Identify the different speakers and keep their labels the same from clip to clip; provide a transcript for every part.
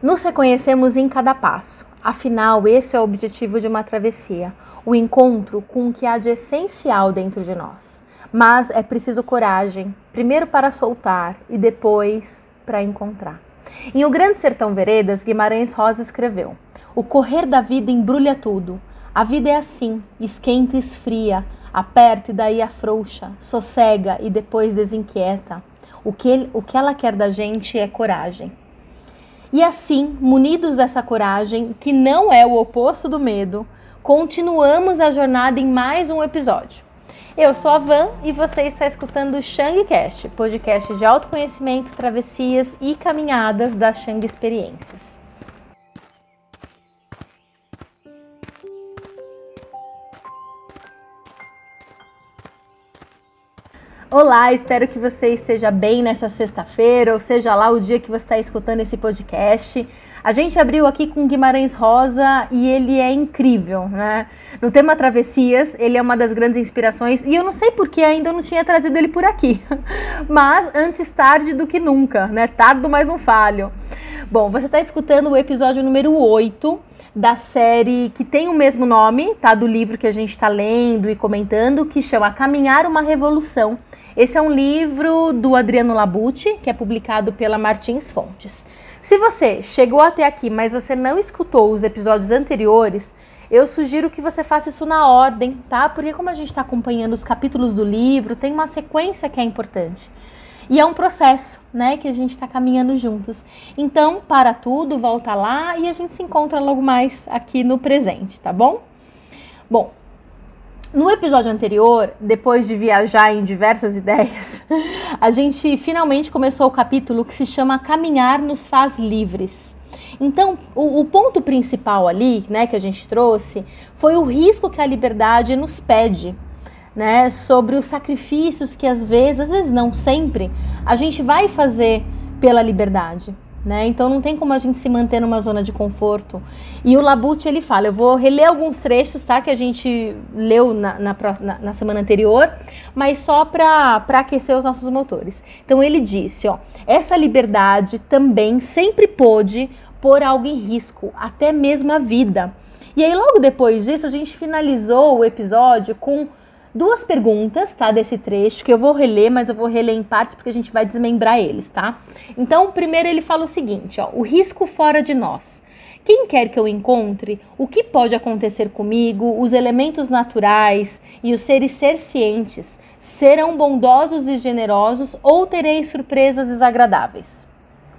Speaker 1: Nos reconhecemos em cada passo. Afinal, esse é o objetivo de uma travessia: o encontro com o que há de essencial dentro de nós. Mas é preciso coragem, primeiro para soltar e depois para encontrar. Em O Grande Sertão Veredas, Guimarães Rosa escreveu: O correr da vida embrulha tudo. A vida é assim, esquenta e esfria, aperta e daí afrouxa, sossega e depois desinquieta. O que, o que ela quer da gente é coragem. E assim, munidos dessa coragem, que não é o oposto do medo, continuamos a jornada em mais um episódio. Eu sou a Van e você está escutando o Shangcast, podcast de autoconhecimento, travessias e caminhadas da Shang Experiências. Olá, espero que você esteja bem nessa sexta-feira, ou seja lá o dia que você está escutando esse podcast. A gente abriu aqui com Guimarães Rosa e ele é incrível, né? No tema Travessias, ele é uma das grandes inspirações e eu não sei porque ainda não tinha trazido ele por aqui. Mas antes tarde do que nunca, né? Tardo, mas não falho. Bom, você está escutando o episódio número 8 da série que tem o mesmo nome, tá? Do livro que a gente está lendo e comentando, que chama Caminhar uma Revolução esse é um livro do Adriano Labucci, que é publicado pela Martins Fontes. Se você chegou até aqui, mas você não escutou os episódios anteriores, eu sugiro que você faça isso na ordem, tá? Porque como a gente está acompanhando os capítulos do livro, tem uma sequência que é importante. E é um processo, né, que a gente está caminhando juntos. Então, para tudo, volta lá e a gente se encontra logo mais aqui no presente, tá bom? Bom, no episódio anterior, depois de viajar em diversas ideias, a gente finalmente começou o capítulo que se chama Caminhar nos faz livres. Então, o, o, ponto principal ali, né, que a gente trouxe, foi o risco que a liberdade nos pede, né, sobre os sacrifícios que às vezes, às vezes não sempre, a gente vai fazer pela liberdade. Né? Então não tem como a gente se manter numa zona de conforto. E o Labute ele fala, eu vou reler alguns trechos, tá? Que a gente leu na, na, na semana anterior, mas só para aquecer os nossos motores. Então ele disse, ó, essa liberdade também sempre pôde pôr algo em risco, até mesmo a vida. E aí logo depois disso a gente finalizou o episódio com duas perguntas, tá, desse trecho, que eu vou reler, mas eu vou reler em partes porque a gente vai desmembrar eles, tá? Então, primeiro ele fala o seguinte, ó, o risco fora de nós. Quem quer que eu encontre, o que pode acontecer comigo, os elementos naturais e os seres cientes serão bondosos e generosos ou terei surpresas desagradáveis?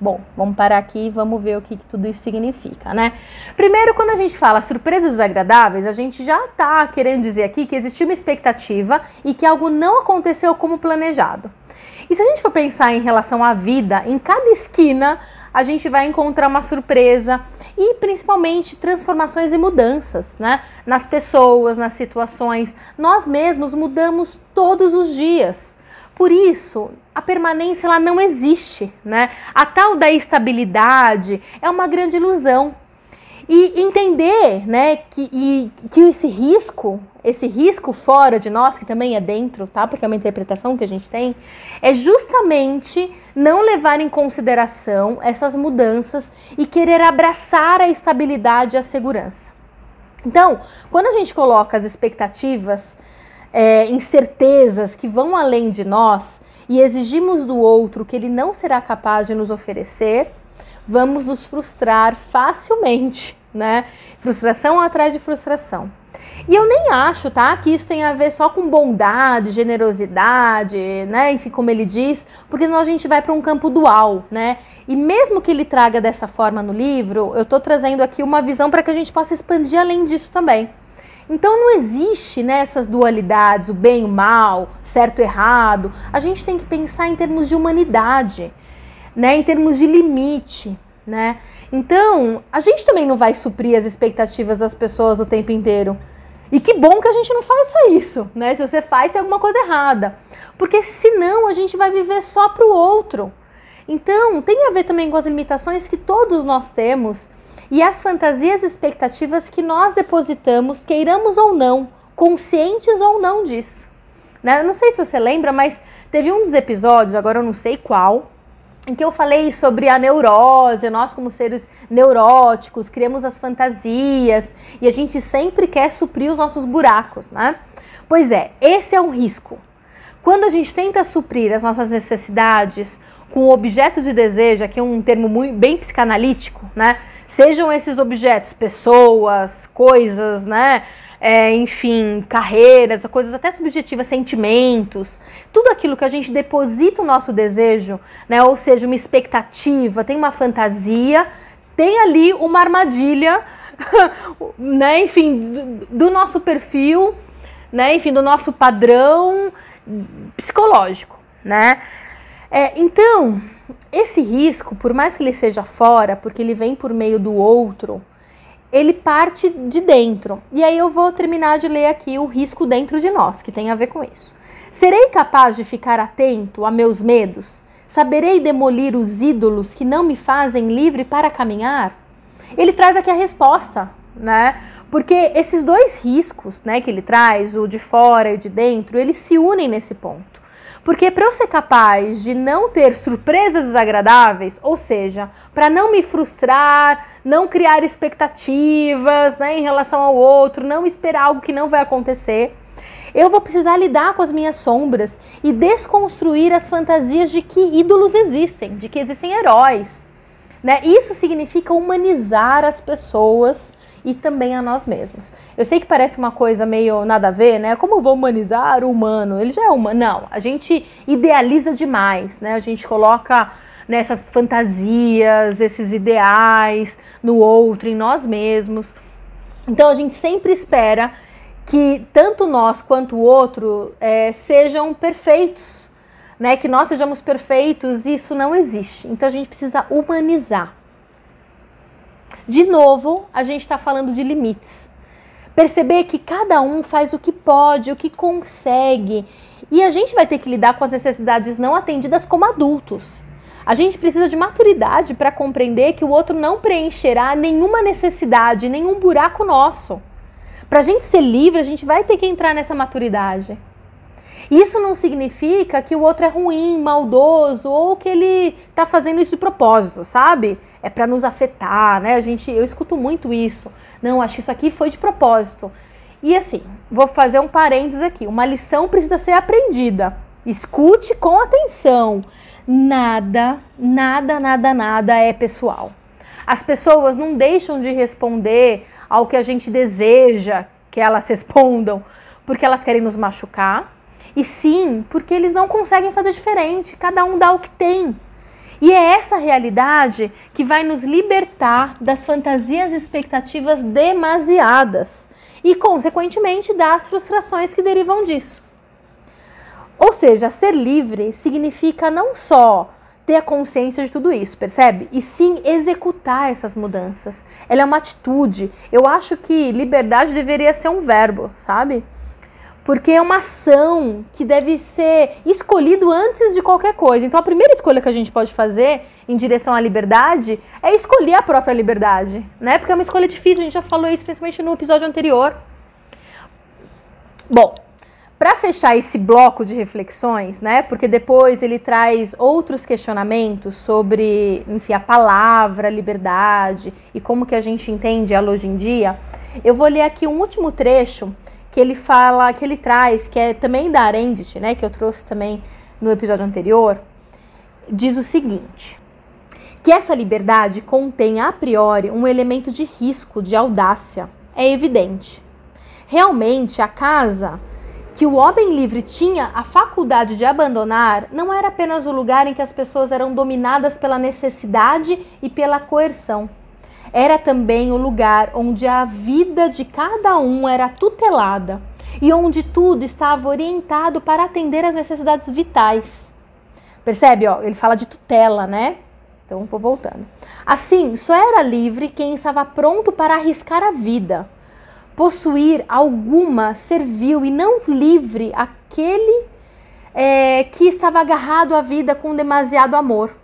Speaker 1: Bom, vamos parar aqui e vamos ver o que, que, tudo isso significa, né? Primeiro, quando a gente fala surpresas desagradáveis, a gente já está querendo dizer aqui que existiu uma expectativa e que algo não aconteceu como planejado. E se a gente for pensar em relação à vida, em cada esquina a gente vai encontrar uma surpresa e principalmente transformações e mudanças, né? Nas pessoas, nas situações. Nós mesmos mudamos todos os dias. Por isso, a permanência ela não existe, né? A tal da estabilidade é uma grande ilusão. E entender, né, que, e, que esse risco, esse risco fora de nós, que também é dentro, tá? Porque é uma interpretação que a gente tem, é justamente não levar em consideração essas mudanças e querer abraçar a estabilidade e a segurança. Então, quando a gente coloca as expectativas é, incertezas que vão além de nós e exigimos do outro que ele não será capaz de nos oferecer, vamos nos frustrar facilmente, né? Frustração atrás de frustração. E eu nem acho, tá, que isso tem a ver só com bondade, generosidade, né? Enfim, como ele diz, porque senão a gente vai para um campo dual, né? E mesmo que ele traga dessa forma no livro, eu estou trazendo aqui uma visão para que a gente possa expandir além disso também. Então não existe nessas né, dualidades, o bem e o mal, certo e errado. A gente tem que pensar em termos de humanidade, né, em termos de limite, né? Então, a gente também não vai suprir as expectativas das pessoas o tempo inteiro. E que bom que a gente não faça isso, né? Se você faz, tem alguma coisa errada. Porque senão a gente vai viver só para o outro. Então, tem a ver também com as limitações que todos nós temos e as fantasias e expectativas que nós depositamos, queiramos ou não, conscientes ou não disso. Né? Eu não sei se você lembra, mas teve um dos episódios, agora eu não sei qual, em que eu falei sobre a neurose, nós como seres neuróticos criamos as fantasias e a gente sempre quer suprir os nossos buracos, né? Pois é, esse é um risco. Quando a gente tenta suprir as nossas necessidades com objetos de desejo, aqui é um termo muito, bem psicanalítico, né? Sejam esses objetos pessoas, coisas, né? É, enfim, carreiras, coisas até subjetivas, sentimentos, tudo aquilo que a gente deposita o nosso desejo, né? Ou seja, uma expectativa, tem uma fantasia, tem ali uma armadilha, né? Enfim, do, do nosso perfil, né? Enfim, do nosso padrão psicológico, né? É, então, esse risco, por mais que ele seja fora, porque ele vem por meio do outro, ele parte de dentro. E aí eu vou terminar de ler aqui o risco dentro de nós, que tem a ver com isso. Serei capaz de ficar atento a meus medos? Saberei demolir os ídolos que não me fazem livre para caminhar? Ele traz aqui a resposta, né? Porque esses dois riscos, né, que ele traz, o de fora e o de dentro, eles se unem nesse ponto. Porque para eu ser capaz de não ter surpresas desagradáveis, ou seja, para não me frustrar, não criar expectativas né, em relação ao outro, não esperar algo que não vai acontecer, eu vou precisar lidar com as minhas sombras e desconstruir as fantasias de que ídolos existem, de que existem heróis. Né? Isso significa humanizar as pessoas e também a nós mesmos. Eu sei que parece uma coisa meio nada a ver, né? Como vou humanizar o humano? Ele já é humano. Não, a gente idealiza demais, né? A gente coloca nessas fantasias, esses ideais no outro, em nós mesmos. Então a gente sempre espera que tanto nós quanto o outro é, sejam perfeitos, né? Que nós sejamos perfeitos e isso não existe. Então a gente precisa humanizar. De novo, a gente está falando de limites. Perceber que cada um faz o que pode, o que consegue. E a gente vai ter que lidar com as necessidades não atendidas como adultos. A gente precisa de maturidade para compreender que o outro não preencherá nenhuma necessidade, nenhum buraco nosso. Para a gente ser livre, a gente vai ter que entrar nessa maturidade. Isso não significa que o outro é ruim, maldoso ou que ele está fazendo isso de propósito, sabe? É para nos afetar, né? A gente, eu escuto muito isso. Não, acho que isso aqui foi de propósito. E assim, vou fazer um parênteses aqui. Uma lição precisa ser aprendida. Escute com atenção. Nada, nada, nada, nada é pessoal. As pessoas não deixam de responder ao que a gente deseja que elas respondam porque elas querem nos machucar, e sim porque eles não conseguem fazer diferente, cada um dá o que tem. E é essa realidade que vai nos libertar das fantasias e expectativas demasiadas e, consequentemente, das frustrações que derivam disso. Ou seja, ser livre significa não só ter a consciência de tudo isso, percebe? E sim executar essas mudanças. Ela é uma atitude. Eu acho que liberdade deveria ser um verbo, sabe? Porque é uma ação que deve ser escolhido antes de qualquer coisa. Então a primeira escolha que a gente pode fazer em direção à liberdade é escolher a própria liberdade, né? Porque é uma escolha difícil, a gente já falou isso principalmente no episódio anterior. Bom, para fechar esse bloco de reflexões, né? Porque depois ele traz outros questionamentos sobre, enfim, a palavra liberdade e como que a gente entende ela hoje em dia. Eu vou ler aqui um último trecho que ele fala, que ele traz, que é também da Arendt, né, que eu trouxe também no episódio anterior, diz o seguinte: que essa liberdade contém a priori um elemento de risco, de audácia. É evidente. Realmente, a casa que o homem livre tinha a faculdade de abandonar não era apenas o lugar em que as pessoas eram dominadas pela necessidade e pela coerção era também o lugar onde a vida de cada um era tutelada e onde tudo estava orientado para atender às necessidades vitais. Percebe? Ó, ele fala de tutela, né? Então vou voltando. Assim, só era livre quem estava pronto para arriscar a vida. Possuir alguma servil e não livre aquele é, que estava agarrado à vida com demasiado amor.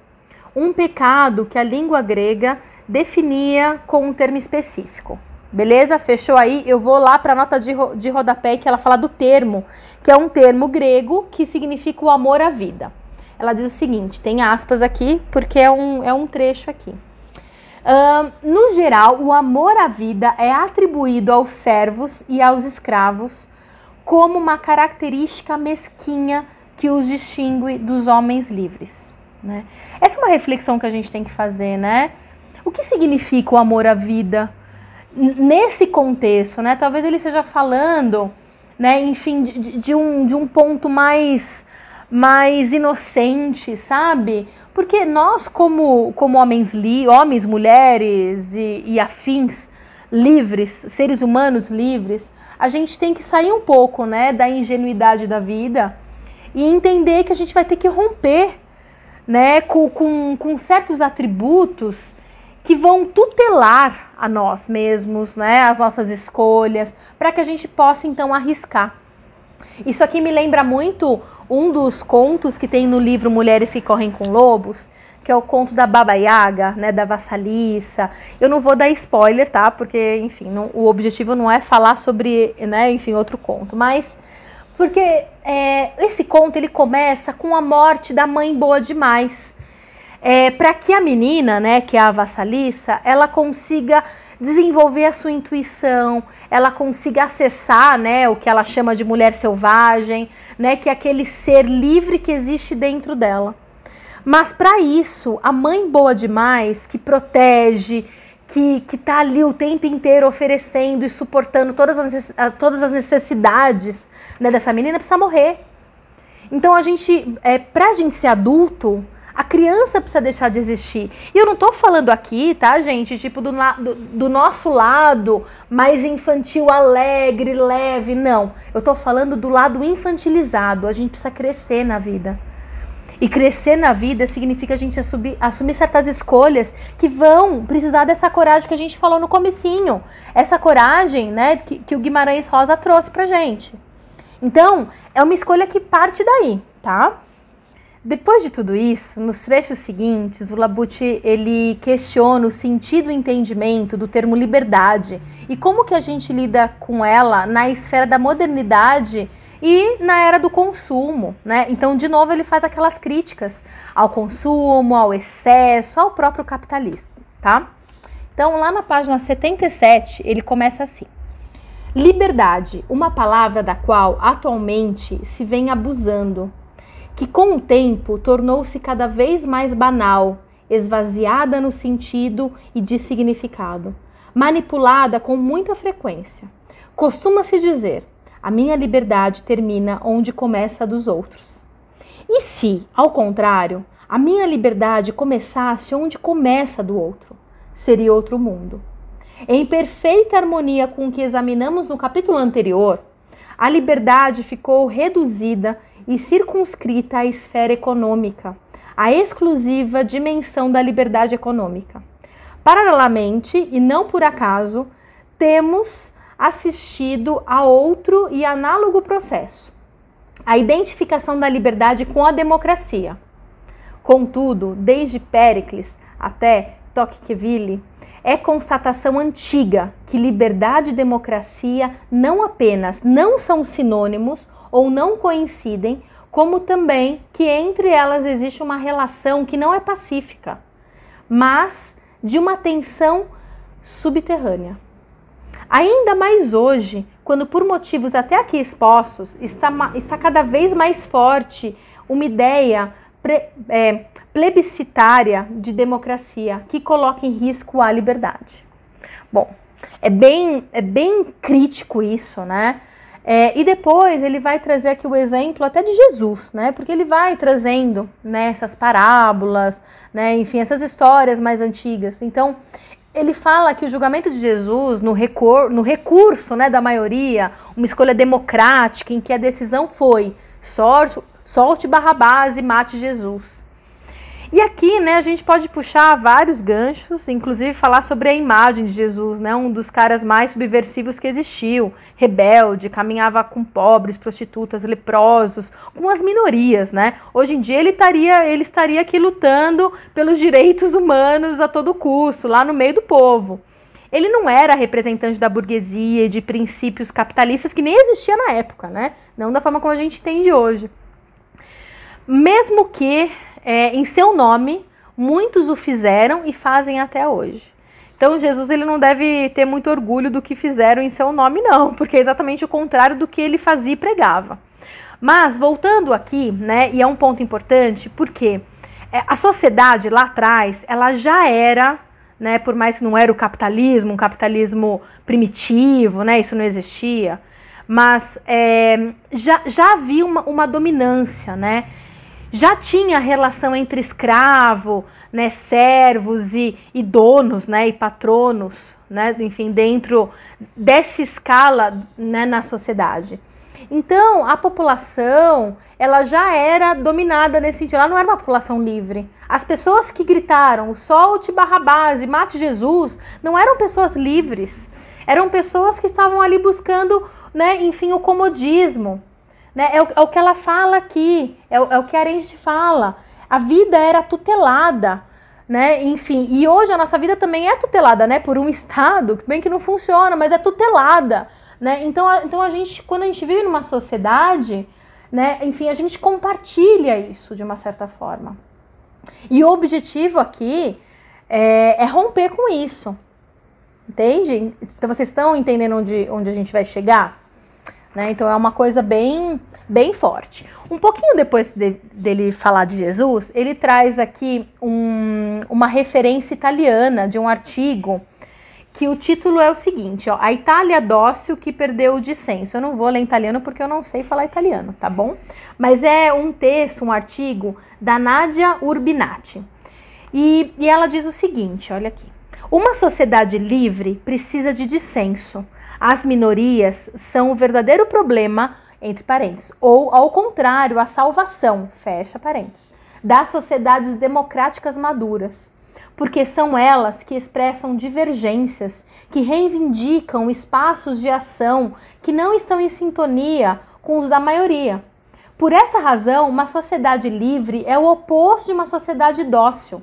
Speaker 1: Um pecado que a língua grega definia com um termo específico. Beleza? Fechou aí? Eu vou lá para a nota de, ro de rodapé que ela fala do termo, que é um termo grego que significa o amor à vida. ela diz o seguinte: tem aspas aqui, porque é um, é um trecho aqui. Uh, no geral, o amor à vida é atribuído aos servos e aos escravos como uma característica mesquinha que os distingue dos homens livres. Né? Essa é uma reflexão que a gente tem que fazer, né? O que significa o amor à vida nesse contexto, né? Talvez ele esteja falando, né, enfim, de, de um, de um ponto mais mais inocente, sabe? Porque nós, como, como homens, li, homens, mulheres e, e afins livres, seres humanos livres, a gente tem que sair um pouco né, da ingenuidade da vida e entender que a gente vai ter que romper né, com, com, com certos atributos que vão tutelar a nós mesmos, né, as nossas escolhas, para que a gente possa então arriscar. Isso aqui me lembra muito um dos contos que tem no livro Mulheres que Correm com Lobos, que é o conto da Baba Yaga, né, da vassaliça. Eu não vou dar spoiler, tá? Porque, enfim, não, o objetivo não é falar sobre, né, enfim, outro conto, mas porque é, esse conto ele começa com a morte da mãe boa demais, é, para que a menina, né, que é a vassaliça, ela consiga desenvolver a sua intuição, ela consiga acessar, né, o que ela chama de mulher selvagem, né, que é aquele ser livre que existe dentro dela. Mas para isso, a mãe boa demais, que protege, que, que tá ali o tempo inteiro oferecendo e suportando todas as, todas as necessidades né, dessa menina, precisa morrer. Então a gente, é, pra gente ser adulto, a criança precisa deixar de existir. E eu não tô falando aqui, tá, gente, tipo, do, do, do nosso lado mais infantil, alegre, leve. Não. Eu tô falando do lado infantilizado. A gente precisa crescer na vida. E crescer na vida significa a gente assumir, assumir, certas escolhas que vão precisar dessa coragem que a gente falou no comecinho. Essa coragem, né, que, que o Guimarães Rosa trouxe pra gente. Então, é uma escolha que parte daí, tá? Depois de tudo isso, nos trechos seguintes, o Labute ele questiona o sentido e entendimento do termo liberdade e como que a gente lida com ela na esfera da modernidade e na era do consumo, né? Então, de novo, ele faz aquelas críticas ao consumo, ao excesso, ao próprio capitalismo, tá? Então, lá na página 77, ele começa assim: Liberdade, uma palavra da qual atualmente se vem abusando que com o tempo tornou-se cada vez mais banal, esvaziada no sentido e de significado, manipulada com muita frequência. Costuma-se dizer: a minha liberdade termina onde começa a dos outros. E se, ao contrário, a minha liberdade começasse onde começa a do outro? Seria outro mundo. Em perfeita harmonia com o que examinamos no capítulo anterior, a liberdade ficou reduzida e circunscrita à esfera econômica, a exclusiva dimensão da liberdade econômica. Paralelamente, e não por acaso, temos assistido a outro e análogo processo, a identificação da liberdade com a democracia. Contudo, desde Péricles até Tocqueville, é constatação antiga que liberdade e democracia não apenas não são sinônimos ou não coincidem, como também que entre elas existe uma relação que não é pacífica, mas de uma tensão subterrânea. Ainda mais hoje, quando por motivos até aqui expostos está, está cada vez mais forte uma ideia pre, é, plebiscitária de democracia que coloca em risco a liberdade. Bom, é bem, é bem crítico isso, né? É, e depois ele vai trazer aqui o exemplo até de Jesus, né? Porque ele vai trazendo né, essas parábolas, né, enfim, essas histórias mais antigas. Então, ele fala que o julgamento de Jesus, no, recor no recurso né, da maioria, uma escolha democrática, em que a decisão foi sorte, solte Barrabás e mate Jesus. E aqui, né, a gente pode puxar vários ganchos, inclusive falar sobre a imagem de Jesus, né, um dos caras mais subversivos que existiu, rebelde, caminhava com pobres, prostitutas, leprosos, com as minorias, né? Hoje em dia ele estaria, ele estaria aqui lutando pelos direitos humanos a todo custo, lá no meio do povo. Ele não era representante da burguesia e de princípios capitalistas que nem existia na época, né? Não da forma como a gente entende hoje. mesmo que é, em seu nome muitos o fizeram e fazem até hoje. Então Jesus ele não deve ter muito orgulho do que fizeram em seu nome, não, porque é exatamente o contrário do que ele fazia e pregava. Mas voltando aqui, né, e é um ponto importante, porque é, a sociedade lá atrás, ela já era, né, por mais que não era o capitalismo, um capitalismo primitivo, né, isso não existia, mas é, já, já havia uma, uma dominância, né, já tinha relação entre escravo, né, servos e, e donos, né, e patronos, né, enfim, dentro dessa escala, né, na sociedade. Então, a população, ela já era dominada nesse sentido, ela não era uma população livre. As pessoas que gritaram, solte Barrabás e mate Jesus, não eram pessoas livres. Eram pessoas que estavam ali buscando, né, enfim, o comodismo. Né? É, o, é o que ela fala aqui, é o, é o que a Arendt fala. A vida era tutelada, né? Enfim, e hoje a nossa vida também é tutelada, né? Por um Estado, bem que não funciona, mas é tutelada, né? Então, a, então a gente, quando a gente vive numa sociedade, né? Enfim, a gente compartilha isso de uma certa forma. E o objetivo aqui é, é romper com isso, entende? Então vocês estão entendendo onde, onde a gente vai chegar? Né? Então é uma coisa bem, bem forte. Um pouquinho depois de, dele falar de Jesus, ele traz aqui um, uma referência italiana de um artigo que o título é o seguinte, ó, a Itália dócil que perdeu o dissenso. Eu não vou ler italiano porque eu não sei falar italiano, tá bom? Mas é um texto, um artigo da Nadia Urbinati. E, e ela diz o seguinte, olha aqui. Uma sociedade livre precisa de dissenso, as minorias são o verdadeiro problema, entre parênteses, ou ao contrário, a salvação, fecha parênteses, das sociedades democráticas maduras. Porque são elas que expressam divergências, que reivindicam espaços de ação que não estão em sintonia com os da maioria. Por essa razão, uma sociedade livre é o oposto de uma sociedade dócil.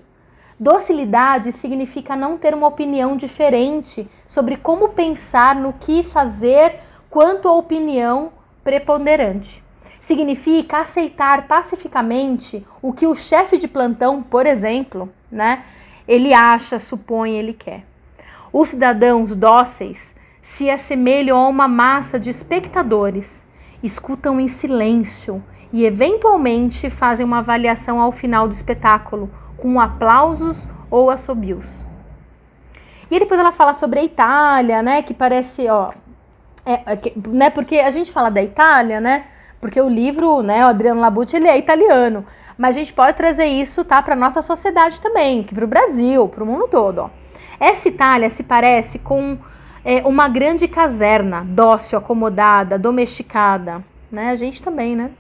Speaker 1: Docilidade significa não ter uma opinião diferente sobre como pensar no que fazer quanto à opinião preponderante. Significa aceitar pacificamente o que o chefe de plantão, por exemplo, né, ele acha, supõe, ele quer. Os cidadãos dóceis se assemelham a uma massa de espectadores, escutam em silêncio e eventualmente fazem uma avaliação ao final do espetáculo com aplausos ou assobios. E depois ela fala sobre a Itália, né, que parece, ó, é, é, né, porque a gente fala da Itália, né, porque o livro, né, o Adriano Labucci, ele é italiano, mas a gente pode trazer isso, tá, para nossa sociedade também, para o Brasil, para o mundo todo, ó. Essa Itália se parece com é, uma grande caserna, dócil, acomodada, domesticada, né, a gente também, né.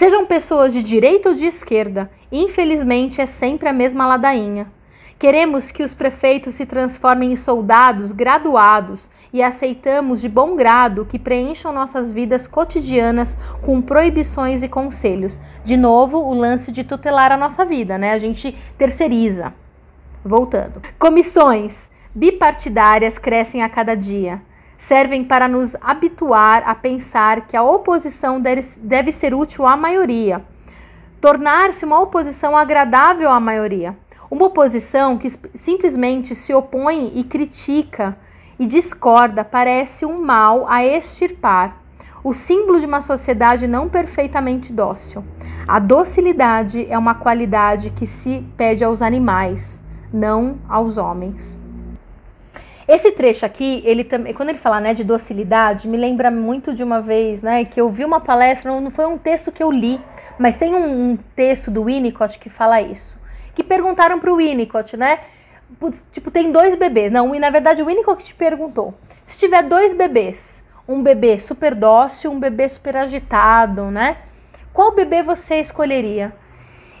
Speaker 1: Sejam pessoas de direita ou de esquerda, infelizmente é sempre a mesma ladainha. Queremos que os prefeitos se transformem em soldados graduados e aceitamos de bom grado que preencham nossas vidas cotidianas com proibições e conselhos. De novo, o lance de tutelar a nossa vida, né? A gente terceiriza. Voltando. Comissões bipartidárias crescem a cada dia servem para nos habituar a pensar que a oposição deve ser útil à maioria, tornar-se uma oposição agradável à maioria. Uma oposição que simplesmente se opõe e critica e discorda parece um mal a extirpar, o símbolo de uma sociedade não perfeitamente dócil. A docilidade é uma qualidade que se pede aos animais, não aos homens. Esse trecho aqui, ele também, quando ele fala né, de docilidade, me lembra muito de uma vez, né, que eu vi uma palestra, não foi um texto que eu li, mas tem um, um texto do Winnicott que fala isso. Que perguntaram para o Winnicott, né? Tipo, tem dois bebês. Não, na verdade o Winnicott te perguntou: se tiver dois bebês, um bebê super dócil, um bebê super agitado, né? Qual bebê você escolheria?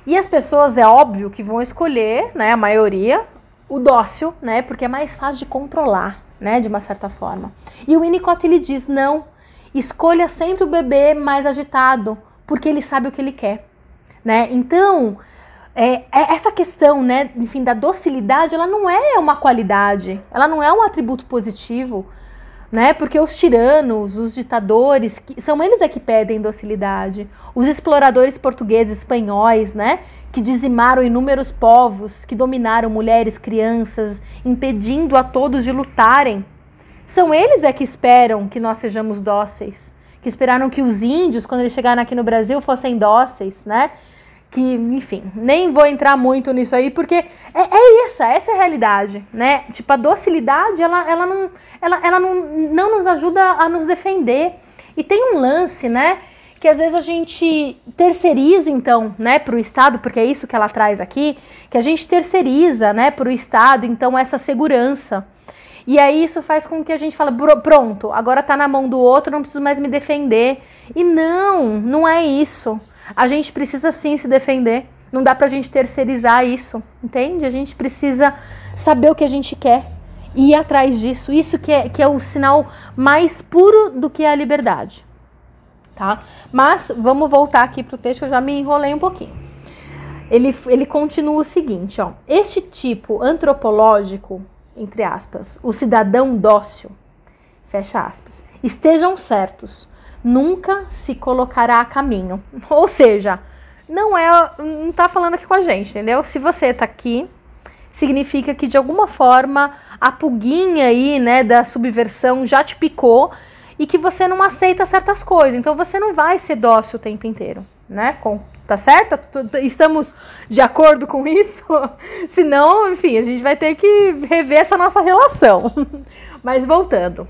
Speaker 1: E as pessoas, é óbvio que vão escolher, né, a maioria, o dócil, né? Porque é mais fácil de controlar, né? De uma certa forma. E o Winnicott ele diz: não, escolha sempre o bebê mais agitado, porque ele sabe o que ele quer, né? Então, é, é essa questão, né? Enfim, da docilidade, ela não é uma qualidade, ela não é um atributo positivo. Né? Porque os tiranos, os ditadores, que, são eles é que pedem docilidade. Os exploradores portugueses, espanhóis, né? Que dizimaram inúmeros povos, que dominaram mulheres, crianças, impedindo a todos de lutarem. São eles é que esperam que nós sejamos dóceis, que esperaram que os índios, quando eles chegaram aqui no Brasil, fossem dóceis, né? Que, enfim, nem vou entrar muito nisso aí, porque é, é essa, essa é a realidade, né? Tipo, a docilidade, ela, ela, não, ela, ela não, não nos ajuda a nos defender. E tem um lance, né? Que às vezes a gente terceiriza, então, né, para o Estado, porque é isso que ela traz aqui, que a gente terceiriza, né, para o Estado, então, essa segurança. E aí isso faz com que a gente fale, pronto, agora tá na mão do outro, não preciso mais me defender. E não, não é isso. A gente precisa sim se defender. Não dá pra gente terceirizar isso, entende? A gente precisa saber o que a gente quer e ir atrás disso. Isso que é, que é o sinal mais puro do que a liberdade. Tá? Mas vamos voltar aqui pro texto, eu já me enrolei um pouquinho. Ele, ele continua o seguinte, ó. Este tipo antropológico, entre aspas, o cidadão dócil, fecha aspas, estejam certos nunca se colocará a caminho. Ou seja, não é, não tá falando aqui com a gente, entendeu? Se você tá aqui, significa que de alguma forma a pulguinha aí, né, da subversão já te picou e que você não aceita certas coisas. Então você não vai ser dócil o tempo inteiro, né? Com, tá certo? Estamos de acordo com isso? Senão, enfim, a gente vai ter que rever essa nossa relação. Mas voltando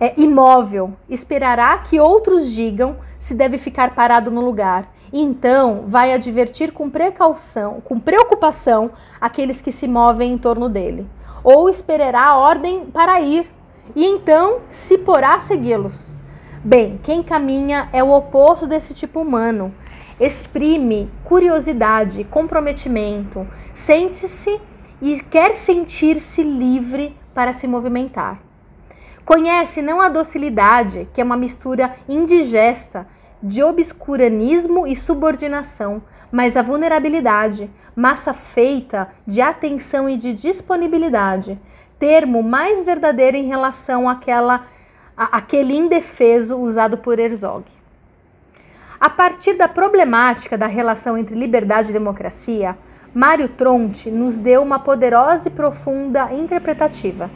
Speaker 1: é imóvel, esperará que outros digam se deve ficar parado no lugar. Então vai advertir com precaução, com preocupação aqueles que se movem em torno dele. Ou esperará a ordem para ir, e então se porá a segui-los. Bem, quem caminha é o oposto desse tipo humano. Exprime curiosidade, comprometimento, sente-se e quer sentir-se livre para se movimentar. Conhece não a docilidade, que é uma mistura indigesta de obscuranismo e subordinação, mas a vulnerabilidade, massa feita de atenção e de disponibilidade, termo mais verdadeiro em relação àquela, à, àquele indefeso usado por Herzog. A partir da problemática da relação entre liberdade e democracia, Mário Tronti nos deu uma poderosa e profunda interpretativa.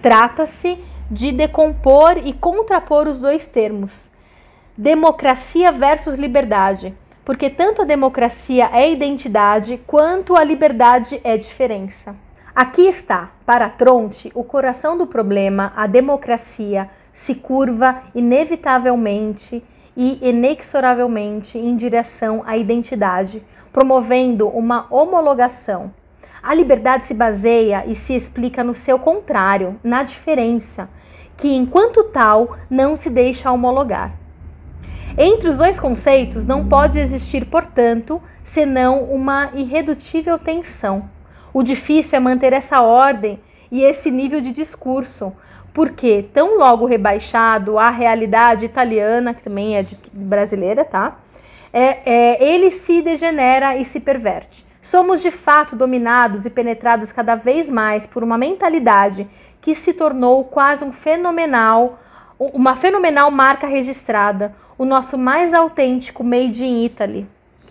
Speaker 1: Trata-se de decompor e contrapor os dois termos. Democracia versus liberdade, porque tanto a democracia é identidade quanto a liberdade é diferença. Aqui está, para Tronte, o coração do problema, a democracia se curva inevitavelmente e inexoravelmente em direção à identidade, promovendo uma homologação a liberdade se baseia e se explica no seu contrário, na diferença, que enquanto tal não se deixa homologar. Entre os dois conceitos não pode existir, portanto, senão uma irredutível tensão. O difícil é manter essa ordem e esse nível de discurso, porque tão logo rebaixado à realidade italiana, que também é de, brasileira, tá? É, é, ele se degenera e se perverte. Somos de fato dominados e penetrados cada vez mais por uma mentalidade que se tornou quase um fenomenal, uma fenomenal marca registrada, o nosso mais autêntico Made in Italy,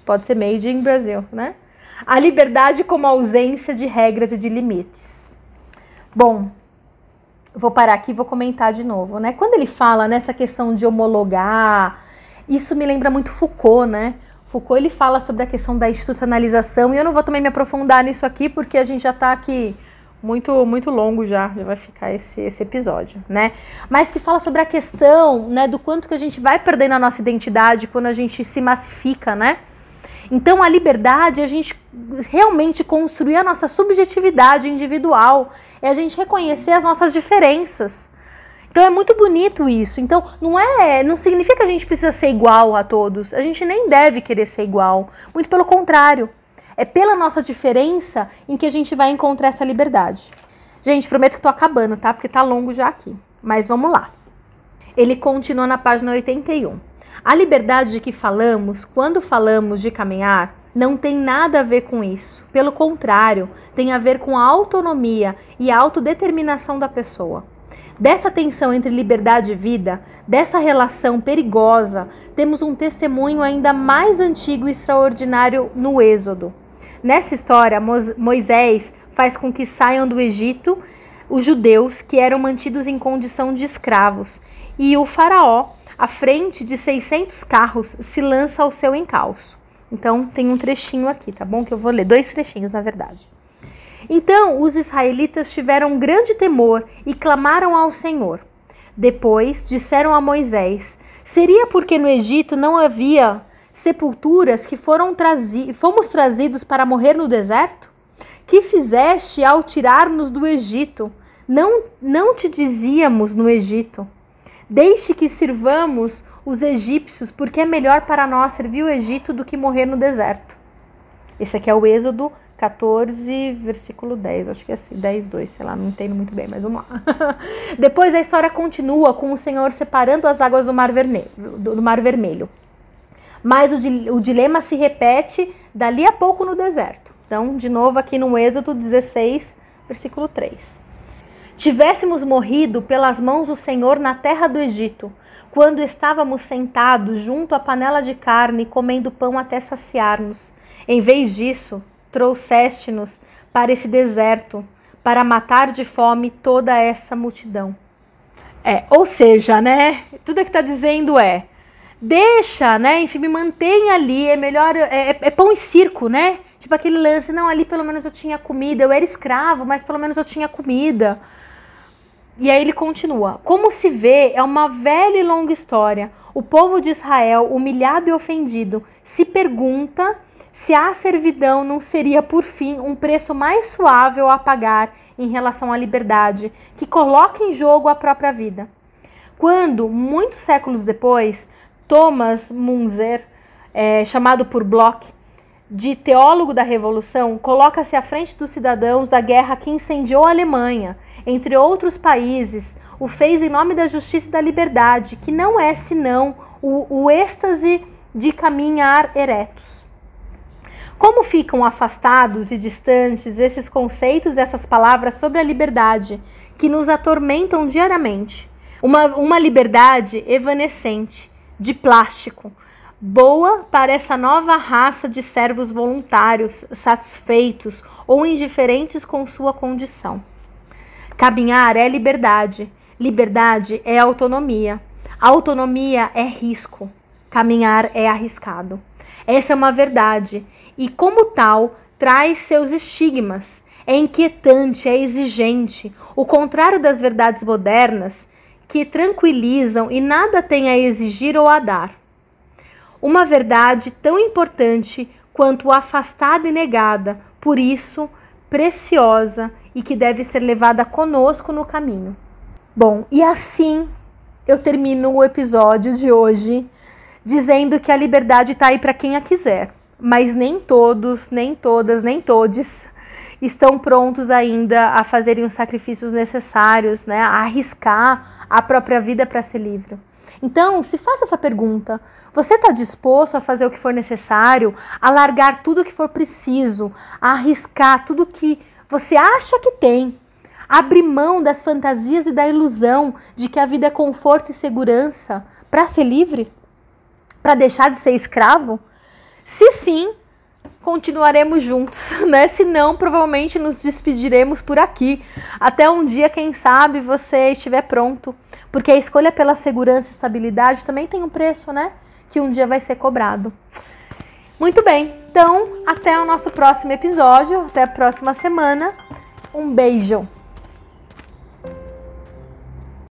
Speaker 1: pode ser Made in Brasil, né? A liberdade como ausência de regras e de limites. Bom, vou parar aqui e vou comentar de novo, né? Quando ele fala nessa questão de homologar, isso me lembra muito Foucault, né? Foucault ele fala sobre a questão da institucionalização e eu não vou também me aprofundar nisso aqui porque a gente já está aqui muito muito longo já, já vai ficar esse, esse episódio, né? Mas que fala sobre a questão, né, do quanto que a gente vai perdendo a nossa identidade quando a gente se massifica, né? Então a liberdade é a gente realmente construir a nossa subjetividade individual, é a gente reconhecer as nossas diferenças. Então é muito bonito isso. Então não é, não significa que a gente precisa ser igual a todos. A gente nem deve querer ser igual. Muito pelo contrário. É pela nossa diferença em que a gente vai encontrar essa liberdade. Gente, prometo que tô acabando, tá? Porque tá longo já aqui. Mas vamos lá. Ele continua na página 81. A liberdade de que falamos, quando falamos de caminhar, não tem nada a ver com isso. Pelo contrário, tem a ver com a autonomia e a autodeterminação da pessoa. Dessa tensão entre liberdade e vida, dessa relação perigosa, temos um testemunho ainda mais antigo e extraordinário no Êxodo. Nessa história, Moisés faz com que saiam do Egito os judeus que eram mantidos em condição de escravos, e o faraó, à frente de 600 carros, se lança ao seu encalço. Então, tem um trechinho aqui, tá bom? Que eu vou ler, dois trechinhos, na verdade. Então os israelitas tiveram grande temor e clamaram ao Senhor. Depois disseram a Moisés: Seria porque no Egito não havia sepulturas que foram trazi fomos trazidos para morrer no deserto? Que fizeste ao tirar-nos do Egito? Não, não te dizíamos no Egito: Deixe que sirvamos os egípcios, porque é melhor para nós servir o Egito do que morrer no deserto. Esse aqui é o Êxodo 14, versículo 10, acho que é assim, 10, 2, sei lá, não entendo muito bem, mas vamos lá. Depois a história continua com o Senhor separando as águas do Mar. Do mar vermelho. Mas o, o dilema se repete dali a pouco no deserto. Então, de novo aqui no Êxodo 16, versículo 3. Tivéssemos morrido pelas mãos do Senhor na terra do Egito, quando estávamos sentados junto à panela de carne, comendo pão até saciar-nos. Em vez disso, trouxeste-nos para esse deserto, para matar de fome toda essa multidão. É, ou seja, né? Tudo que está dizendo é deixa, né? Enfim, me mantenha ali, é melhor, é, é, é, pão e circo, né? Tipo aquele lance, não, ali pelo menos eu tinha comida, eu era escravo, mas pelo menos eu tinha comida. E aí ele continua: Como se vê, é uma velha e longa história. O povo de Israel, humilhado e ofendido, se pergunta se a servidão não seria, por fim, um preço mais suave a pagar em relação à liberdade, que coloca em jogo a própria vida. Quando, muitos séculos depois, Thomas Munzer, é, chamado por Bloch de teólogo da Revolução, coloca-se à frente dos cidadãos da guerra que incendiou a Alemanha, entre outros países, o fez em nome da justiça e da liberdade, que não é senão o, o êxtase de caminhar eretos. Como ficam afastados e distantes esses conceitos essas palavras sobre a liberdade que nos atormentam diariamente? Uma, uma liberdade evanescente, de plástico, boa para essa nova raça de servos voluntários, satisfeitos ou indiferentes com sua condição. Caminhar é liberdade, liberdade é autonomia, autonomia é risco, caminhar é arriscado. Essa é uma verdade e, como tal, traz seus estigmas. É inquietante, é exigente, o contrário das verdades modernas que tranquilizam e nada tem a exigir ou a dar. Uma verdade tão importante quanto afastada e negada, por isso preciosa e que deve ser levada conosco no caminho. Bom, e assim eu termino o episódio de hoje dizendo que a liberdade está aí para quem a quiser mas nem todos, nem todas, nem todos estão prontos ainda a fazerem os sacrifícios necessários, né, a arriscar a própria vida para ser livre. Então, se faça essa pergunta: você está disposto a fazer o que for necessário, a largar tudo o que for preciso, a arriscar tudo que você acha que tem, abrir mão das fantasias e da ilusão de que a vida é conforto e segurança para ser livre? Para deixar de ser escravo? Se sim, continuaremos juntos, né? Se não, provavelmente nos despediremos por aqui. Até um dia, quem sabe, você estiver pronto. Porque a escolha pela segurança e estabilidade também tem um preço, né? Que um dia vai ser cobrado. Muito bem, então até o nosso próximo episódio, até a próxima semana. Um beijo!